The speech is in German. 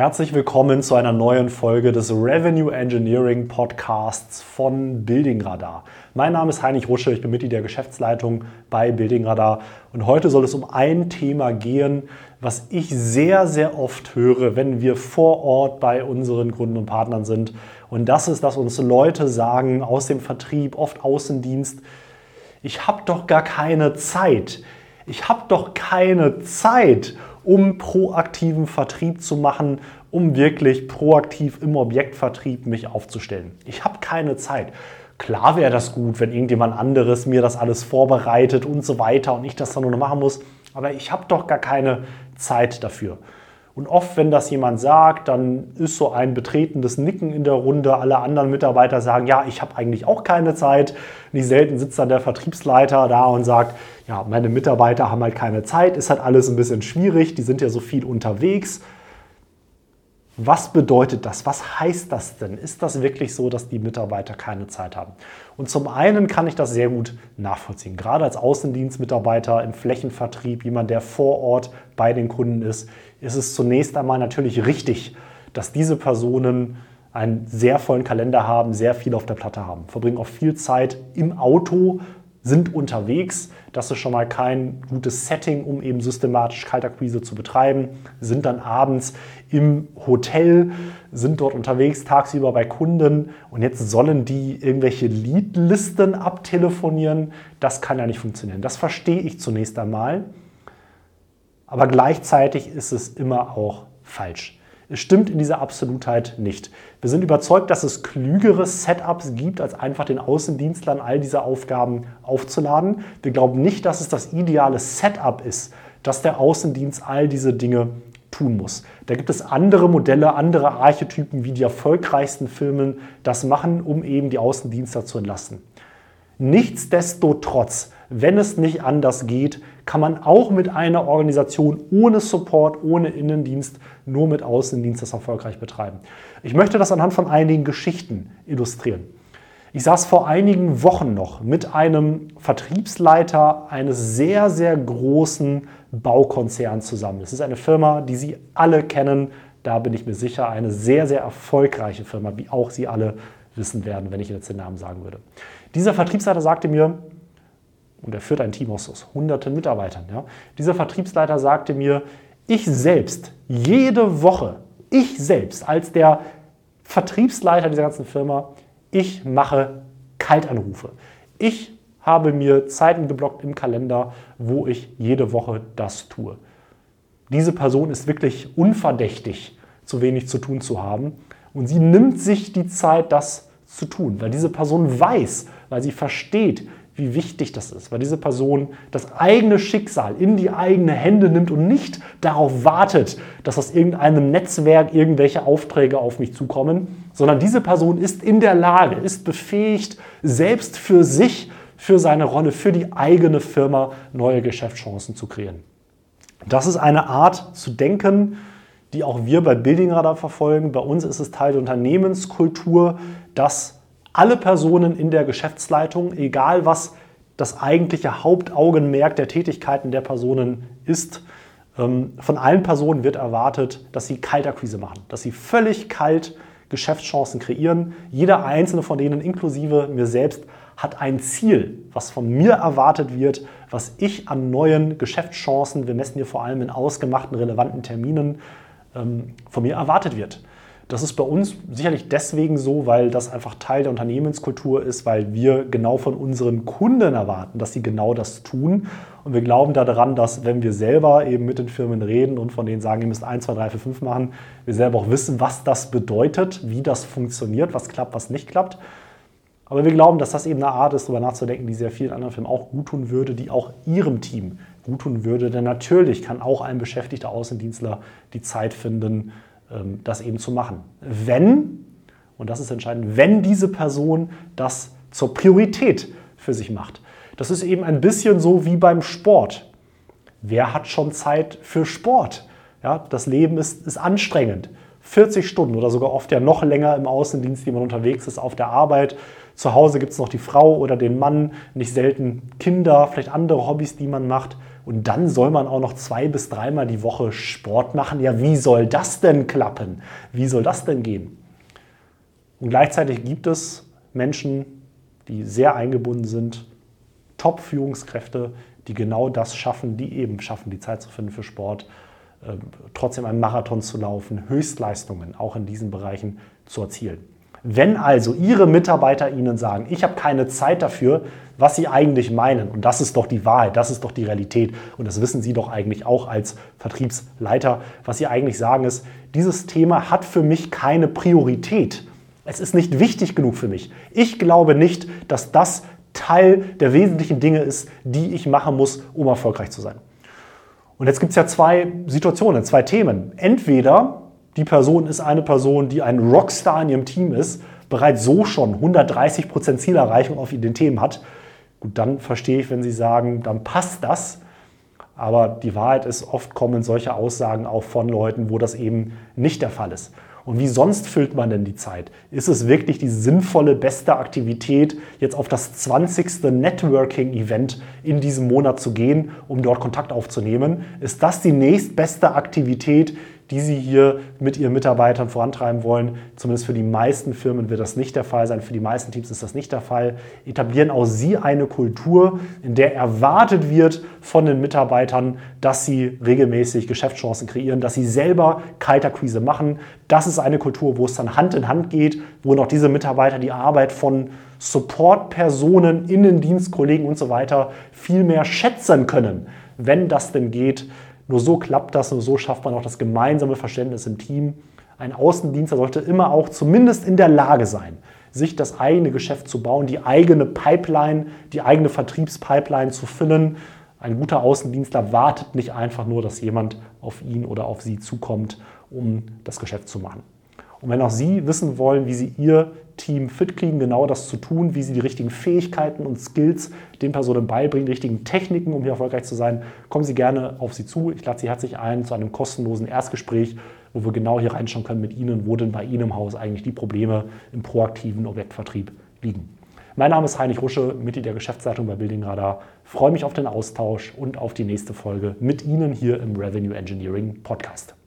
Herzlich willkommen zu einer neuen Folge des Revenue Engineering Podcasts von Building Radar. Mein Name ist Heinrich Rusche, ich bin Mitglied der Geschäftsleitung bei Building Radar und heute soll es um ein Thema gehen, was ich sehr, sehr oft höre, wenn wir vor Ort bei unseren Kunden und Partnern sind. Und das ist, dass uns Leute sagen aus dem Vertrieb, oft Außendienst, ich habe doch gar keine Zeit. Ich habe doch keine Zeit um proaktiven Vertrieb zu machen, um wirklich proaktiv im Objektvertrieb mich aufzustellen. Ich habe keine Zeit. Klar wäre das gut, wenn irgendjemand anderes mir das alles vorbereitet und so weiter und ich das dann nur noch machen muss, aber ich habe doch gar keine Zeit dafür. Und oft, wenn das jemand sagt, dann ist so ein betretenes Nicken in der Runde. Alle anderen Mitarbeiter sagen, ja, ich habe eigentlich auch keine Zeit. Nicht selten sitzt dann der Vertriebsleiter da und sagt, ja, meine Mitarbeiter haben halt keine Zeit, ist halt alles ein bisschen schwierig, die sind ja so viel unterwegs. Was bedeutet das? Was heißt das denn? Ist das wirklich so, dass die Mitarbeiter keine Zeit haben? Und zum einen kann ich das sehr gut nachvollziehen. Gerade als Außendienstmitarbeiter im Flächenvertrieb, jemand, der vor Ort bei den Kunden ist, ist es zunächst einmal natürlich richtig, dass diese Personen einen sehr vollen Kalender haben, sehr viel auf der Platte haben, verbringen auch viel Zeit im Auto, sind unterwegs. Das ist schon mal kein gutes Setting, um eben systematisch Kaltakquise zu betreiben. Sind dann abends im Hotel, sind dort unterwegs, tagsüber bei Kunden und jetzt sollen die irgendwelche Leadlisten abtelefonieren. Das kann ja nicht funktionieren. Das verstehe ich zunächst einmal. Aber gleichzeitig ist es immer auch falsch. Es stimmt in dieser Absolutheit nicht. Wir sind überzeugt, dass es klügere Setups gibt, als einfach den Außendienstlern all diese Aufgaben aufzuladen. Wir glauben nicht, dass es das ideale Setup ist, dass der Außendienst all diese Dinge tun muss. Da gibt es andere Modelle, andere Archetypen, wie die erfolgreichsten Filme das machen, um eben die Außendienstler zu entlasten. Nichtsdestotrotz, wenn es nicht anders geht, kann man auch mit einer Organisation ohne Support, ohne Innendienst, nur mit Außendienst das erfolgreich betreiben. Ich möchte das anhand von einigen Geschichten illustrieren. Ich saß vor einigen Wochen noch mit einem Vertriebsleiter eines sehr, sehr großen Baukonzerns zusammen. Das ist eine Firma, die Sie alle kennen. Da bin ich mir sicher, eine sehr, sehr erfolgreiche Firma, wie auch Sie alle wissen werden, wenn ich jetzt den Namen sagen würde. Dieser Vertriebsleiter sagte mir, und er führt ein Team aus hunderten Mitarbeitern. Ja. Dieser Vertriebsleiter sagte mir, ich selbst, jede Woche, ich selbst als der Vertriebsleiter dieser ganzen Firma, ich mache Kaltanrufe. Ich habe mir Zeiten geblockt im Kalender, wo ich jede Woche das tue. Diese Person ist wirklich unverdächtig, zu wenig zu tun zu haben. Und sie nimmt sich die Zeit, das zu tun, weil diese Person weiß, weil sie versteht, wie wichtig das ist, weil diese Person das eigene Schicksal in die eigenen Hände nimmt und nicht darauf wartet, dass aus irgendeinem Netzwerk irgendwelche Aufträge auf mich zukommen, sondern diese Person ist in der Lage, ist befähigt, selbst für sich, für seine Rolle, für die eigene Firma neue Geschäftschancen zu kreieren. Das ist eine Art zu denken, die auch wir bei Building Radar verfolgen. Bei uns ist es Teil der Unternehmenskultur, dass alle Personen in der Geschäftsleitung, egal was das eigentliche Hauptaugenmerk der Tätigkeiten der Personen ist, ähm, von allen Personen wird erwartet, dass sie Kaltakquise machen, dass sie völlig kalt Geschäftschancen kreieren. Jeder einzelne von denen, inklusive mir selbst, hat ein Ziel, was von mir erwartet wird, was ich an neuen Geschäftschancen, wir messen hier vor allem in ausgemachten, relevanten Terminen, ähm, von mir erwartet wird. Das ist bei uns sicherlich deswegen so, weil das einfach Teil der Unternehmenskultur ist, weil wir genau von unseren Kunden erwarten, dass sie genau das tun. Und wir glauben daran, dass wenn wir selber eben mit den Firmen reden und von denen sagen, ihr müsst 1, 2, 3, 4, 5 machen, wir selber auch wissen, was das bedeutet, wie das funktioniert, was klappt, was nicht klappt. Aber wir glauben, dass das eben eine Art ist, darüber nachzudenken, die sehr vielen anderen Firmen auch gut tun würde, die auch ihrem Team gut tun würde. Denn natürlich kann auch ein beschäftigter Außendienstler die Zeit finden, das eben zu machen. Wenn, und das ist entscheidend, wenn diese Person das zur Priorität für sich macht. Das ist eben ein bisschen so wie beim Sport. Wer hat schon Zeit für Sport? Ja, das Leben ist, ist anstrengend. 40 Stunden oder sogar oft ja noch länger im Außendienst, die man unterwegs ist, auf der Arbeit. Zu Hause gibt es noch die Frau oder den Mann, nicht selten Kinder, vielleicht andere Hobbys, die man macht. und dann soll man auch noch zwei bis dreimal die Woche Sport machen. Ja, wie soll das denn klappen? Wie soll das denn gehen? Und gleichzeitig gibt es Menschen, die sehr eingebunden sind, Top-Führungskräfte, die genau das schaffen, die eben schaffen, die Zeit zu finden für Sport, äh, trotzdem einen Marathon zu laufen, Höchstleistungen auch in diesen Bereichen zu erzielen. Wenn also Ihre Mitarbeiter Ihnen sagen, ich habe keine Zeit dafür, was Sie eigentlich meinen, und das ist doch die Wahrheit, das ist doch die Realität, und das wissen Sie doch eigentlich auch als Vertriebsleiter, was Sie eigentlich sagen ist, dieses Thema hat für mich keine Priorität. Es ist nicht wichtig genug für mich. Ich glaube nicht, dass das Teil der wesentlichen Dinge ist, die ich machen muss, um erfolgreich zu sein. Und jetzt gibt es ja zwei Situationen, zwei Themen. Entweder die Person ist eine Person, die ein Rockstar in ihrem Team ist, bereits so schon 130% Zielerreichung auf den Themen hat. Gut, dann verstehe ich, wenn Sie sagen, dann passt das. Aber die Wahrheit ist, oft kommen solche Aussagen auch von Leuten, wo das eben nicht der Fall ist. Und wie sonst füllt man denn die Zeit? Ist es wirklich die sinnvolle, beste Aktivität, jetzt auf das 20. Networking-Event in diesem Monat zu gehen, um dort Kontakt aufzunehmen? Ist das die nächstbeste Aktivität, die Sie hier mit Ihren Mitarbeitern vorantreiben wollen. Zumindest für die meisten Firmen wird das nicht der Fall sein. Für die meisten Teams ist das nicht der Fall. Etablieren auch Sie eine Kultur, in der erwartet wird von den Mitarbeitern, dass sie regelmäßig Geschäftschancen kreieren, dass sie selber Kaltakquise machen. Das ist eine Kultur, wo es dann Hand in Hand geht, wo noch diese Mitarbeiter die Arbeit von Support-Personen, Innendienstkollegen und so weiter viel mehr schätzen können, wenn das denn geht nur so klappt das, nur so schafft man auch das gemeinsame Verständnis im Team. Ein Außendienstler sollte immer auch zumindest in der Lage sein, sich das eigene Geschäft zu bauen, die eigene Pipeline, die eigene Vertriebspipeline zu füllen. Ein guter Außendienstler wartet nicht einfach nur, dass jemand auf ihn oder auf sie zukommt, um das Geschäft zu machen. Und wenn auch Sie wissen wollen, wie Sie Ihr Team fit kriegen, genau das zu tun, wie Sie die richtigen Fähigkeiten und Skills den Personen beibringen, die richtigen Techniken, um hier erfolgreich zu sein, kommen Sie gerne auf Sie zu. Ich lade Sie herzlich ein zu einem kostenlosen Erstgespräch, wo wir genau hier reinschauen können mit Ihnen, wo denn bei Ihnen im Haus eigentlich die Probleme im proaktiven Objektvertrieb liegen. Mein Name ist Heinrich Rusche, Mitglied der Geschäftsleitung bei Building Radar. freue mich auf den Austausch und auf die nächste Folge mit Ihnen hier im Revenue Engineering Podcast.